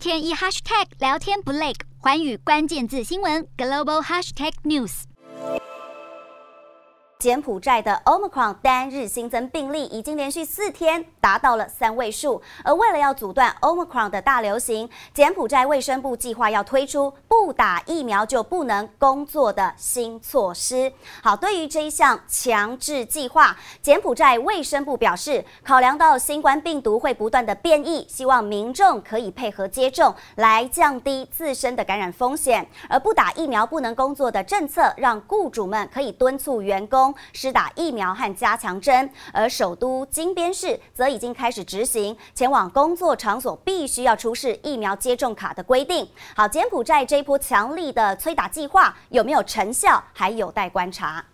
天一 hashtag 聊天不累，寰宇关键字新闻 global hashtag news。柬埔寨的 Omicron 单日新增病例已经连续四天达到了三位数，而为了要阻断 Omicron 的大流行，柬埔寨卫生部计划要推出不打疫苗就不能工作的新措施。好，对于这一项强制计划，柬埔寨卫生部表示，考量到新冠病毒会不断的变异，希望民众可以配合接种来降低自身的感染风险。而不打疫苗不能工作的政策，让雇主们可以敦促员工。施打疫苗和加强针，而首都金边市则已经开始执行前往工作场所必须要出示疫苗接种卡的规定。好，柬埔寨这波强力的催打计划有没有成效，还有待观察。